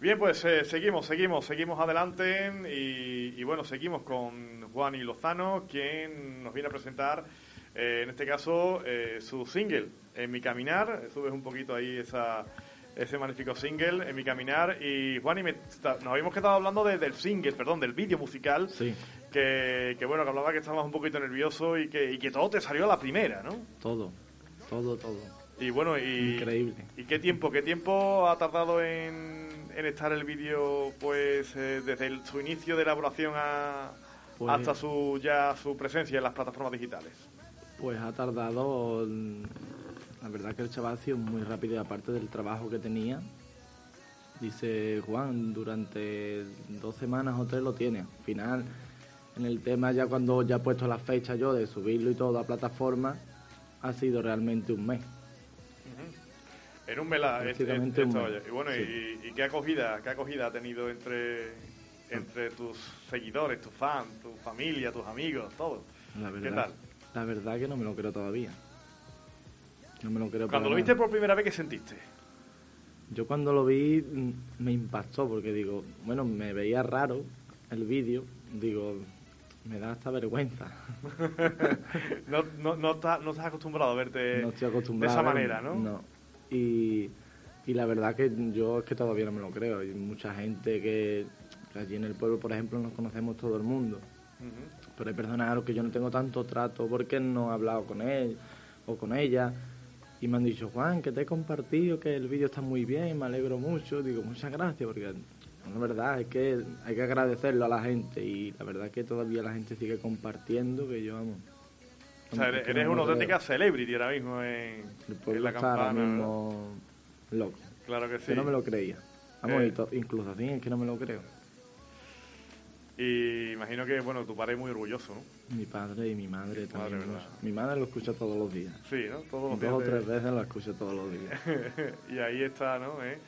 Bien, pues eh, seguimos, seguimos, seguimos adelante y, bueno, seguimos con Juan y Lozano, quien nos viene a presentar, eh, en este caso, eh, su single, En mi caminar. Subes un poquito ahí esa, ese magnífico single, En mi caminar. Y Juan, y nos habíamos quedado hablando del single, perdón, del vídeo musical. Sí. Que, que, bueno, que hablaba que estabas un poquito nervioso y que, y que todo te salió a la primera, ¿no? Todo, todo, todo. Y bueno, y... Increíble. ¿Y qué tiempo, qué tiempo ha tardado en en estar el vídeo pues eh, desde su inicio de elaboración a, Pues- hasta su ya su presencia en las plataformas digitales? Pues ha tardado, mm, la verdad que el chaval ha sido muy rápido aparte del trabajo que tenía, dice Juan, durante dos semanas o tres lo tiene. Al final, en el tema ya cuando ya he puesto la fecha yo de subirlo y todo a plataforma, ha sido realmente un mes. En un mes la- es- esto, oye. Y bueno, y, y qué acogida, qué acogida ha tenido entre entre tus seguidores, tus fans, tu familia, tus amigos, todo. La ¿Qué verdad, tal? La verdad que no me lo creo todavía. No me lo creo Cuando lo nada. viste por primera vez, ¿qué sentiste? Yo cuando lo vi mm, me impactó porque digo, bueno, me veía raro el vídeo, digo, me da hasta vergüenza. no, no, no, estás, no estás acostumbrado a verte no estoy acostumbrado. de esa manera, ¿no? No. Y, y la verdad que yo es que todavía no me lo creo. Hay mucha gente que, allí en el pueblo, por ejemplo, nos conocemos todo el mundo. Pero hay personas a los que yo no tengo tanto trato porque no he hablado con él o con ella. Y me han dicho, Juan, que te he compartido, que el vídeo está muy bien, me alegro mucho. Digo, muchas gracias, porque la verdad es que hay que agradecerlo a la gente. Y la verdad es que todavía la gente sigue compartiendo, que yo amo. O sea, eres, eres una auténtica celebrity ahora mismo en, la campana. mismo loco. Claro que sí. Que no me lo creía. Vamos, Eh. incluso así es que no me lo creo. Y imagino que, bueno, tu padre es muy orgulloso, ¿no? Mi padre y mi madre también. Mi madre lo escucha todos los días. Sí, ¿no? Todos los Dos o días tres de- veces lo escucho todos los días. y ahí está, ¿no? ¿Eh?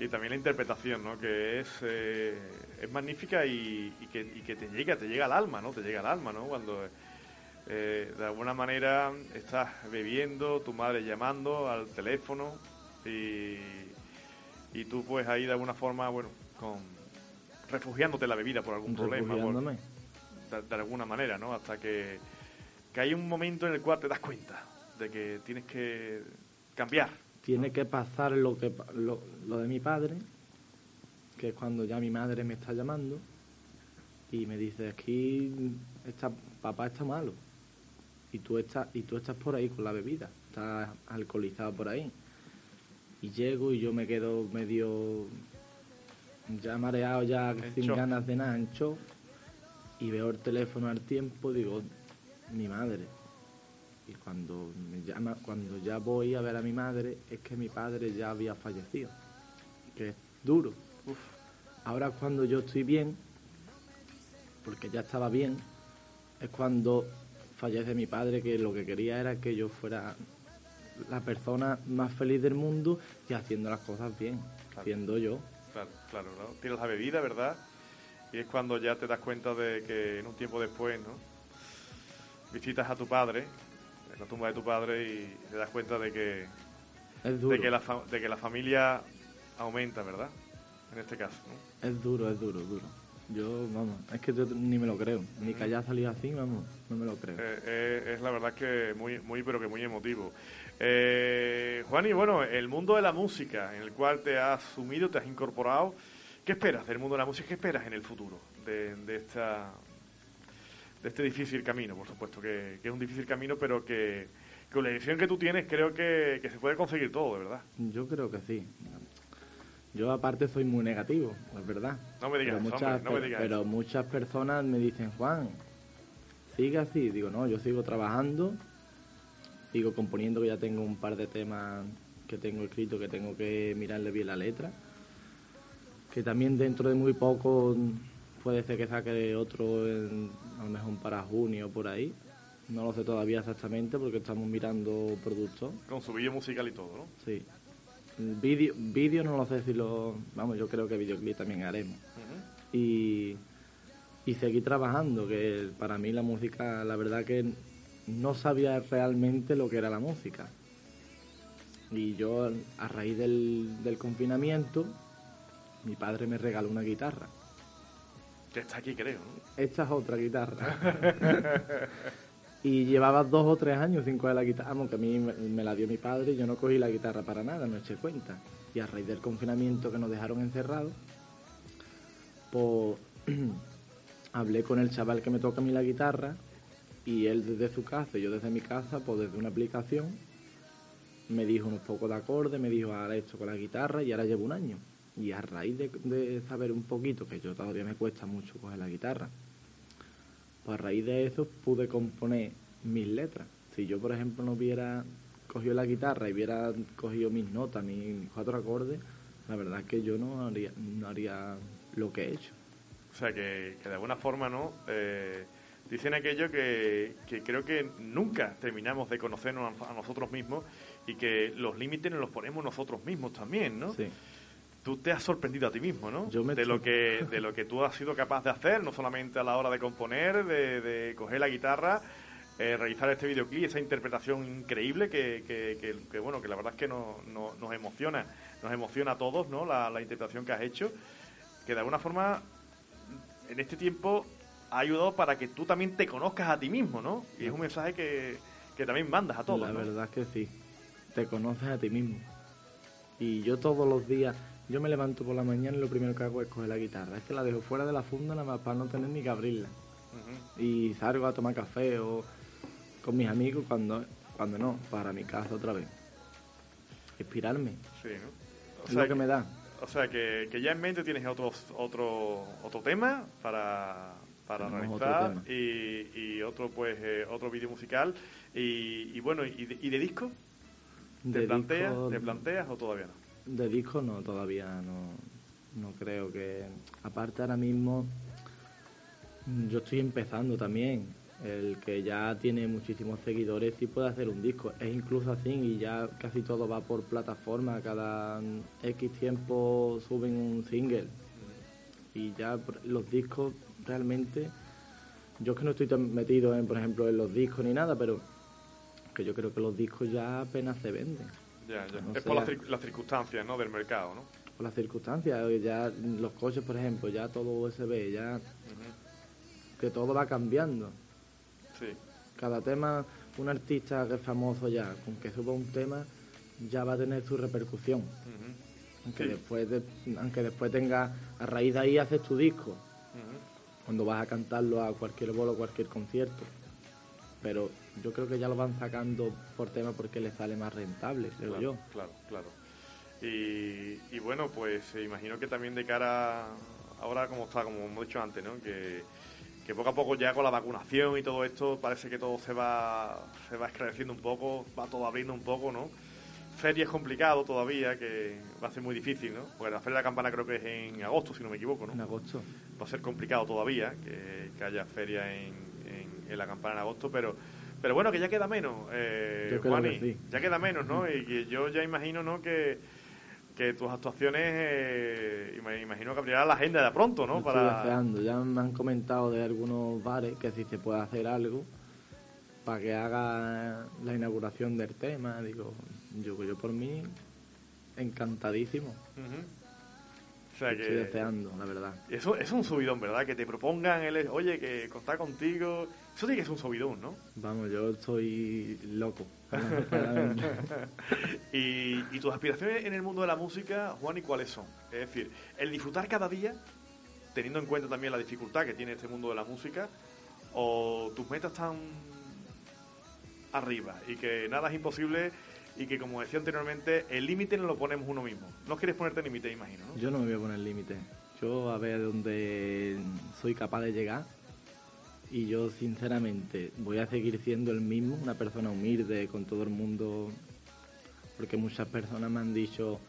Y también la interpretación, ¿no? Que es, eh, es magnífica y, y que, y que te llega, te llega al alma, ¿no? Te llega al alma, ¿no? Cuando eh, de alguna manera estás bebiendo, tu madre llamando al teléfono y, y tú pues ahí de alguna forma, bueno, con refugiándote en la bebida por algún problema. por- de, de alguna manera, ¿no? Hasta que, que hay un momento en el cual te das cuenta de que tienes que cambiar. Tiene que pasar lo, que, lo, lo de mi padre, que es cuando ya mi madre me está llamando y me dice, aquí está, papá está malo y tú estás, y tú estás por ahí con la bebida, estás alcoholizado por ahí. Y llego y yo me quedo medio ya mareado, ya sin ganas de nada, y veo el teléfono al tiempo, digo, mi madre. Y cuando me llama, cuando ya voy a ver a mi madre, es que mi padre ya había fallecido. Que es duro. Ahora cuando yo estoy bien, porque ya estaba bien, es cuando fallece mi padre, que lo que quería era que yo fuera la persona más feliz del mundo y haciendo las cosas bien, Claro. siendo yo. Claro, claro, ¿no? Tiras la bebida, ¿verdad? Y es cuando ya te das cuenta de que en un tiempo después, ¿no? Visitas a tu padre, en la tumba de tu padre, y te das cuenta de que, Es duro, de que, la, fa- de que la familia aumenta, ¿verdad? En este caso, ¿no? es duro, es duro, duro. Yo, vamos, es que yo ni me lo creo. Ni que haya salido así, vamos, no me lo creo. Eh, eh, es la verdad que muy, muy, pero que muy emotivo. Eh, Juan, y bueno, el mundo de la música en el cual te has sumido, te has incorporado, ¿qué esperas del mundo de la música? ¿Qué esperas en el futuro de, de esta de este difícil camino? Por supuesto que, que es un difícil camino, pero que, con la edición que tú tienes creo que, que se puede conseguir todo, de verdad. Yo creo que sí. Yo aparte soy muy negativo, es verdad. No me digas pero muchas, hombre, no me digas pero muchas personas me dicen, Juan, sigue así. Digo, no, yo sigo trabajando, sigo componiendo, que ya tengo un par de temas que tengo escrito que tengo que mirarle bien la letra. Que también dentro de muy poco puede ser que saque otro, en, a lo mejor para junio o por ahí. No lo sé todavía exactamente porque estamos mirando productos. Con su vídeo musical y todo, ¿no? Sí. Vídeo, vídeo no lo sé si lo... Vamos, yo creo que videoclip también haremos. Y y seguí trabajando, que para mí la música, la verdad que no sabía realmente lo que era la música. Y yo, a raíz del, confinamiento, mi padre me regaló una guitarra. Que está aquí, creo. Esta es otra guitarra. y llevaba dos o tres años sin coger la guitarra, aunque a mí me, la dio mi padre y yo no cogí la guitarra para nada, no eché cuenta. Y a raíz del confinamiento que nos dejaron encerrados, pues hablé con el chaval que me toca a mí la guitarra y él desde su casa yo desde mi casa, pues desde una aplicación, me dijo unos pocos de acordes, me dijo ahora esto con la guitarra y ahora llevo un año. Y a raíz de, saber un poquito, que yo todavía me cuesta mucho coger la guitarra, pues a raíz de eso pude componer mis letras. Si yo, por ejemplo, no hubiera cogido la guitarra y hubiera cogido mis notas, mis cuatro acordes, la verdad es que yo no haría, no haría lo que he hecho. O sea, que, de alguna forma, ¿no? Eh, dicen aquello que, creo que nunca terminamos de conocernos a, nosotros mismos y que los límites nos los ponemos nosotros mismos también, ¿no? Sí. Tú te has sorprendido a ti mismo, ¿no? de lo que de lo que tú has sido capaz de hacer, no solamente a la hora de componer, de, coger la guitarra, eh, realizar este videoclip, esa interpretación increíble que, que, bueno, que la verdad es que nos emociona, nos emociona a todos, ¿no? La, la interpretación que has hecho, que de alguna forma en este tiempo ha ayudado para que tú también te conozcas a ti mismo, ¿no? Y es un mensaje que, también mandas a todos. La verdad es que sí, te conoces a ti mismo. Y yo todos los días, yo me levanto por la mañana y lo primero que hago es coger la guitarra. Es que la dejo fuera de la funda nada más para no tener ni que abrirla. Y salgo a tomar café o con mis amigos cuando, cuando no, para mi casa otra vez. Inspirarme. Sí, ¿no? es lo que me da. O sea, que, ya en mente tienes otro, otro, otro tema para, para realizar y, y, otro pues eh, otro vídeo musical y, bueno y de, disco ¿Te, planteas, ¿Te planteas o todavía no? De disco no, todavía no, no creo que... Aparte ahora mismo yo estoy empezando también el que ya tiene muchísimos seguidores sí puede hacer un disco. Es incluso así y ya casi todo va por plataforma. Cada X tiempo suben un single. Y ya los discos realmente, yo es que no estoy tan metido en, por ejemplo, en los discos ni nada, pero que yo creo que los discos ya apenas se venden. Ya, ya. es por las, circunstancias ¿no? del mercado, ¿no? Por las circunstancias, ya los coches, por ejemplo, ya todo USB, ya... Que todo va cambiando. Cada tema, un artista que es famoso ya, con que suba un tema, ya va a tener su repercusión. aunque, después aunque después tenga, a raíz de ahí haces tu disco. Cuando vas a cantarlo a cualquier bolo, cualquier concierto. Pero yo creo que ya lo van sacando por tema porque les sale más rentable, creo claro, yo. Claro, claro. Y, y, bueno, pues imagino que también de cara, ahora como está, como hemos dicho antes, ¿no? Que que poco a poco ya con la vacunación y todo esto parece que todo se va se va esclareciendo un poco, va todo abriendo un poco, ¿no? Feria es complicado todavía, que va a ser muy difícil, ¿no? Porque la Feria de la Campana creo que es en agosto, si no me equivoco, ¿no? En agosto. Va a ser complicado todavía que, haya feria en, en, la Campana en agosto, pero pero bueno, que ya queda menos, eh, Juani, ya queda menos, ¿no? Y que yo ya imagino, ¿no? Que que tus actuaciones, eh, me imagino que abrirá la agenda de pronto, ¿no? Para... Ya me han comentado de algunos bares que si se puede hacer algo para que haga la inauguración del tema. Digo, yo, yo por mí, encantadísimo. Estoy deseando, la verdad. Eso es un subidón, ¿verdad? Que te propongan, el, oye, que contar contigo. Eso sí que es un subidón, ¿no? Vamos, yo estoy loco. y, tus aspiraciones en el mundo de la música, Juan, ¿y cuáles son? Es decir, el disfrutar cada día, teniendo en cuenta también la dificultad que tiene este mundo de la música, o tus metas están arriba y que nada es imposible y que, como decía anteriormente, el límite no lo ponemos uno mismo. No quieres ponerte límite, imagino, ¿no? Yo no me voy a poner límite. Yo a ver dónde soy capaz de llegar y yo sinceramente voy a seguir siendo el mismo, una persona humilde, con todo el mundo Porque muchas personas me han dicho,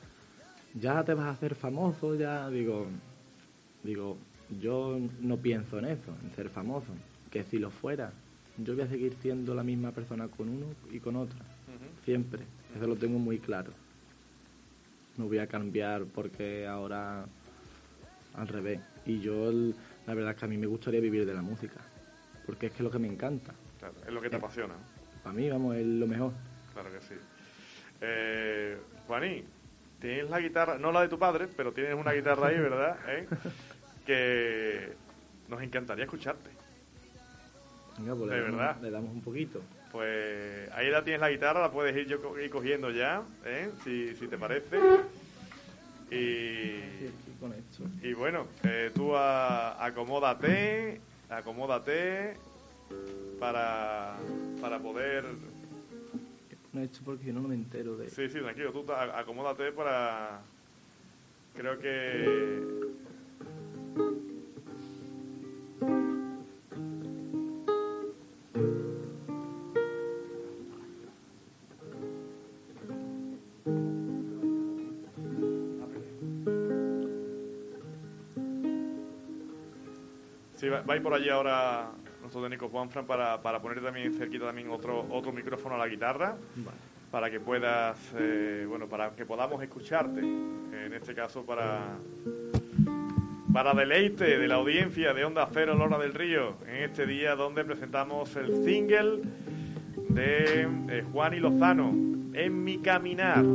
ya te vas a hacer famoso, ya digo, digo, yo no pienso en eso, en ser famoso, que si lo fuera, yo voy a seguir siendo la misma persona con uno y con otra, siempre, eso lo tengo muy claro. No voy a cambiar porque ahora al revés. Y yo, la verdad es que a mí me gustaría vivir de la música, porque es que es lo que me encanta. Claro, es lo que te apasiona. Para mí, vamos, es lo mejor. Claro que sí. Eh, Juaní, tienes la guitarra, no la de tu padre, pero tienes una guitarra ahí, ¿verdad? ¿Eh? Que nos encantaría escucharte. Venga, pues de le damos, verdad. le damos un poquito. Pues ahí la tienes la guitarra, la puedes ir yo ir cogiendo ya, ¿eh? si, si te parece. Y, aquí con esto. y bueno, eh, tú a- acomódate, acomódate para, para poder... Con esto porque yo no me entero de... Sí, sí, tranquilo, tú acomódate para... Creo que... va, a ir por allí ahora nuestro técnico Juanfran para, para poner también cerquita también otro, otro micrófono a la guitarra Vale. para que puedas, eh, bueno, para que podamos escucharte. En este caso para para deleite de la audiencia de Onda Cero Lora del Río, en este día donde presentamos el single de eh, Juan y Lozano, En mi caminar.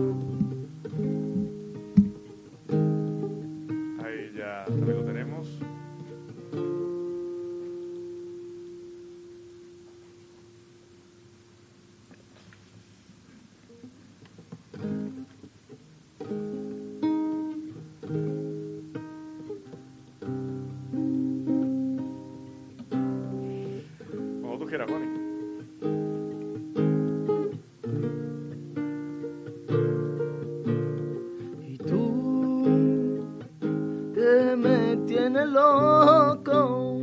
Loco,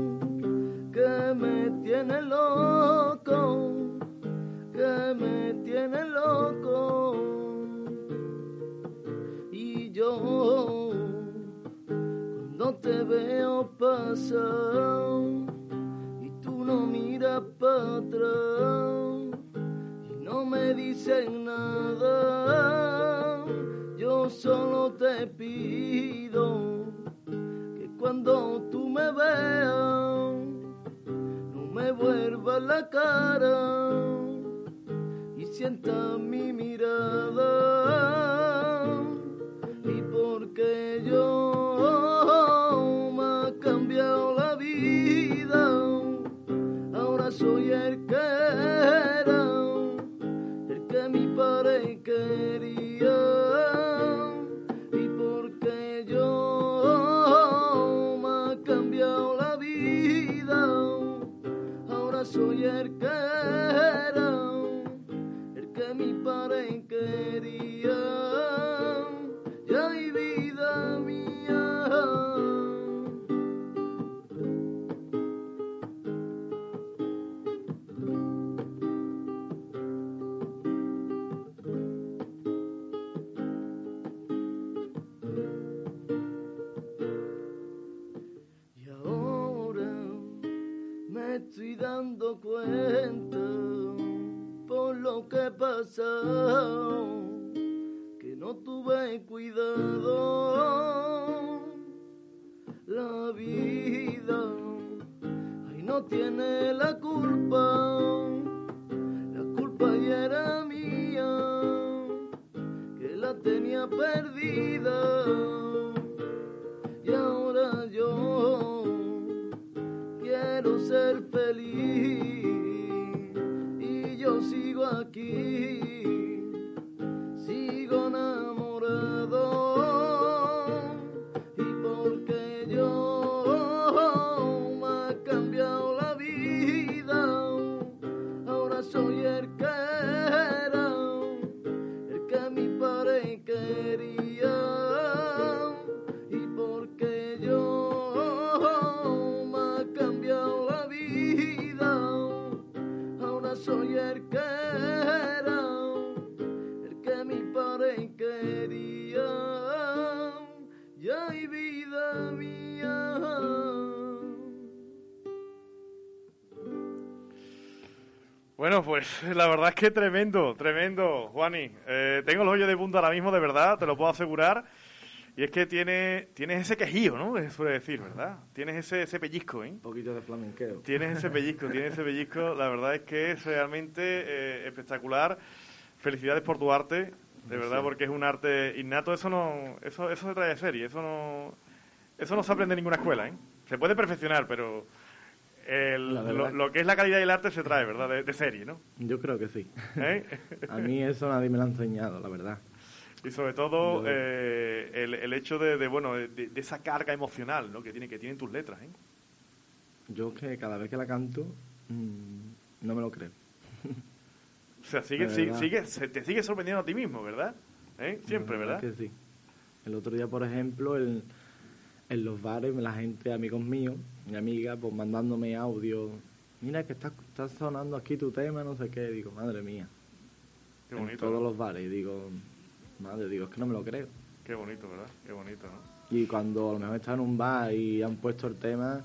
que me tienes loco, que me tienes loco. Y yo, cuando te veo pasar, y tú no miras para atrás y no me dicen nada. Yo solo te pido cuando tú me veas, no me vuelvas la cara y sienta mi mirada. Y porque yo me ha cambiado la vida, ahora soy el cuenta por lo que he que no tuve cuidado. La vida, ay, no tiene la culpa, la culpa ya era mía, que la tenía perdida ser feliz. Y yo sigo aquí, Bueno, pues la verdad es que tremendo, tremendo, Juani. Eh, tengo los hoyos de punta ahora mismo, de verdad, te lo puedo asegurar. Y es que tiene, tienes ese quejío, ¿no? Se suele decir, ¿verdad? Tienes ese, ese pellizco, ¿eh? Un poquito de flamenqueo. Tienes ese pellizco, tienes ese pellizco. La verdad es que es realmente eh, espectacular. Felicidades por tu arte, de verdad, porque es un arte innato. Eso no, eso, eso se trae de serie. Eso no, eso no se aprende en ninguna escuela, ¿eh? Se puede perfeccionar, pero el- verdad lo, que- lo que es la calidad del arte se trae, ¿verdad? De, de serie, ¿no? Yo creo que sí. ¿Eh? A mí eso nadie me lo ha enseñado, la verdad. Y sobre todo Yo- eh, el, el hecho de, de, bueno de, de esa carga emocional ¿no? que tiene que tienen tus letras ¿eh? Yo que cada vez que la canto, mm, no me lo creo. o sea sigue, sigue, verdad. sigue- se te sigue sorprendiendo a ti mismo verdad ¿Eh? siempre La verdad Que sí. El otro día, por ejemplo, el- en los bares, la gente, amigos míos, mi amiga, pues mandándome audio. Mira que está, está sonando aquí tu tema, no sé qué. Digo, madre mía. qué en bonito todos ¿no? los bares. Y digo, madre, digo, es que no me lo creo. qué bonito verdad qué bonito ¿no? Y cuando a lo mejor está en un bar y han puesto el tema,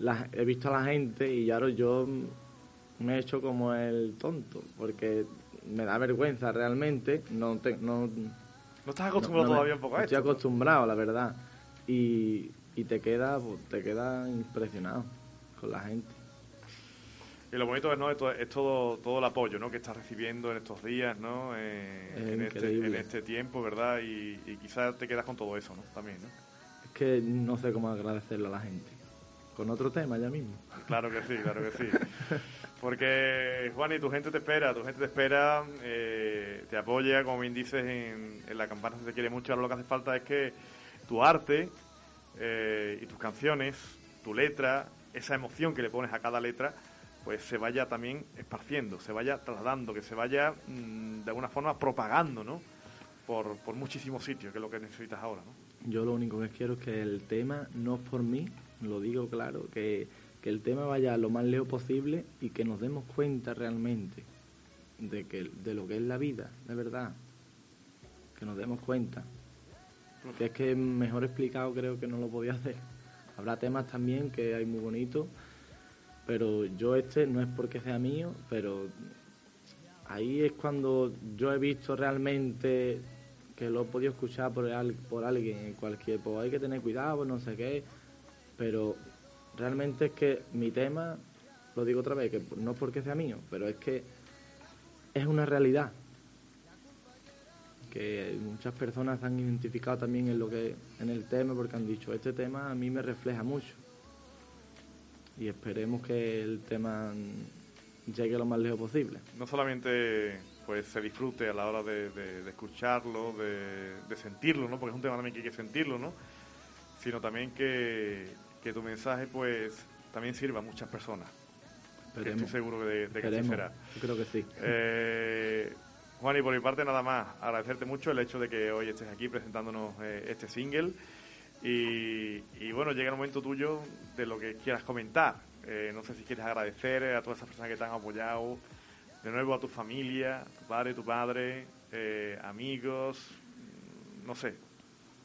la- he visto a la gente y ahora yo me he hecho como el tonto, porque me da vergüenza realmente. No, te- no, no estás acostumbrado no todavía un poco a esto Estoy acostumbrado, la verdad. Y, y te queda pues, te queda impresionado con la gente. y lo bonito es, ¿no? es, todo, es todo, todo el apoyo ¿no? que estás recibiendo en estos días ¿no? Eh, Es en, este, en este tiempo verdad y, y quizás te quedas con todo eso ¿no? también ¿no? Es que no sé cómo agradecerle a la gente. Con otro tema ya mismo. Claro que sí, claro que sí. Porque, Juan, y tu gente te espera, tu gente te espera, eh, te apoya, como bien dices, en, en la campana se te quiere mucho. Ahora lo que hace falta es que tu arte eh, y tus canciones, tu letra, esa emoción que le pones a cada letra, pues se vaya también esparciendo, se vaya trasladando, que se vaya mm, de alguna forma propagando, ¿no? Por, por muchísimos sitios, que es lo que necesitas ahora, ¿no? Yo lo único que quiero es que el tema no es por mí, lo digo claro, que, que el tema vaya lo más lejos posible y que nos demos cuenta realmente de, que, de lo que es la vida, de verdad. Que nos demos cuenta. Que es que mejor explicado creo que no lo podía hacer. Habrá temas también que hay muy bonitos, pero yo este no es porque sea mío, pero ahí es cuando yo he visto realmente que lo he podido escuchar por, al- por alguien en cualquier, pues hay que tener cuidado, no sé qué, pero realmente es que mi tema, lo digo otra vez, que no es porque sea mío, pero es que es una realidad que muchas personas han identificado también en lo que en el tema porque han dicho este tema a mí me refleja mucho y esperemos que el tema llegue lo más lejos posible no solamente pues se disfrute a la hora de, de- de escucharlo, de, de sentirlo, ¿no? Porque es un tema también que hay que sentirlo, ¿no? Sino también que, que tu mensaje pues también sirva a muchas personas. Que estoy seguro de, que así será. yo creo que sí Eh, Juan, y por mi parte nada más, agradecerte mucho el hecho de que hoy estés aquí presentándonos eh, este single. Y, y bueno, llega el momento tuyo de lo que quieras comentar. Eh, no sé si quieres agradecer a todas esas personas que te han apoyado, de nuevo a tu familia, tu padre, tu padre, eh, amigos, no sé.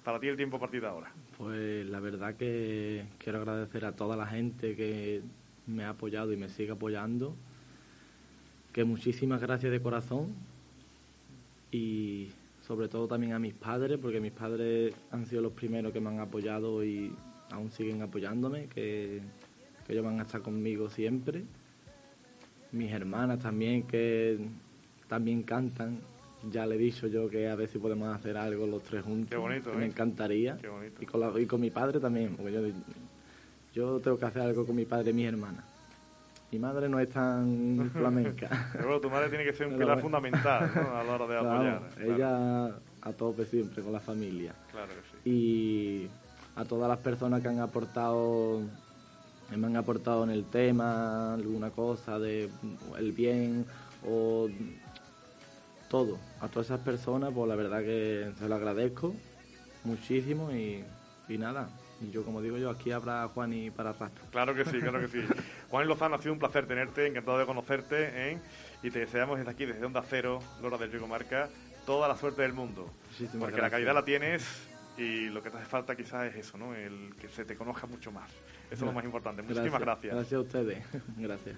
Para ti el tiempo de ahora. Pues la verdad que quiero agradecer a toda la gente que me ha apoyado y me sigue apoyando. Que muchísimas gracias de corazón. Y sobre todo también a mis padres, porque mis padres han sido los primeros que me han apoyado y aún siguen apoyándome, que, que ellos van a estar conmigo siempre. Mis hermanas también, que también cantan. Ya le he dicho yo que a ver si podemos hacer algo los tres juntos. Qué bonito, que Me ¿eh? encantaría. Qué bonito. Y con, la- y con mi padre también, porque yo, yo tengo que hacer algo con mi padre y mis hermanas. Mi madre no es tan flamenca. Pero bueno, tu madre tiene que ser un Pero pilar bueno. fundamental ¿no? a la hora de Claro, apoyar. claro. ella a tope siempre con la familia. Claro que sí. Y a todas las personas que han aportado, que me han aportado en el tema, alguna cosa de el bien o todo. A todas esas personas, pues la verdad que se lo agradezco muchísimo y, y nada. Y yo, como digo yo, aquí habrá Juan y para rato. Claro que sí, claro que sí. Juan Lozano, ha sido un placer tenerte, encantado de conocerte, ¿eh? y te deseamos desde aquí, desde Onda Cero, Lora del Rico Marca, toda la suerte del mundo. Porque la calidad la tienes y lo que te hace falta quizás es eso, ¿no? El que se te conozca mucho más. Eso es lo más importante. Muchísimas gracias. Gracias a ustedes. gracias.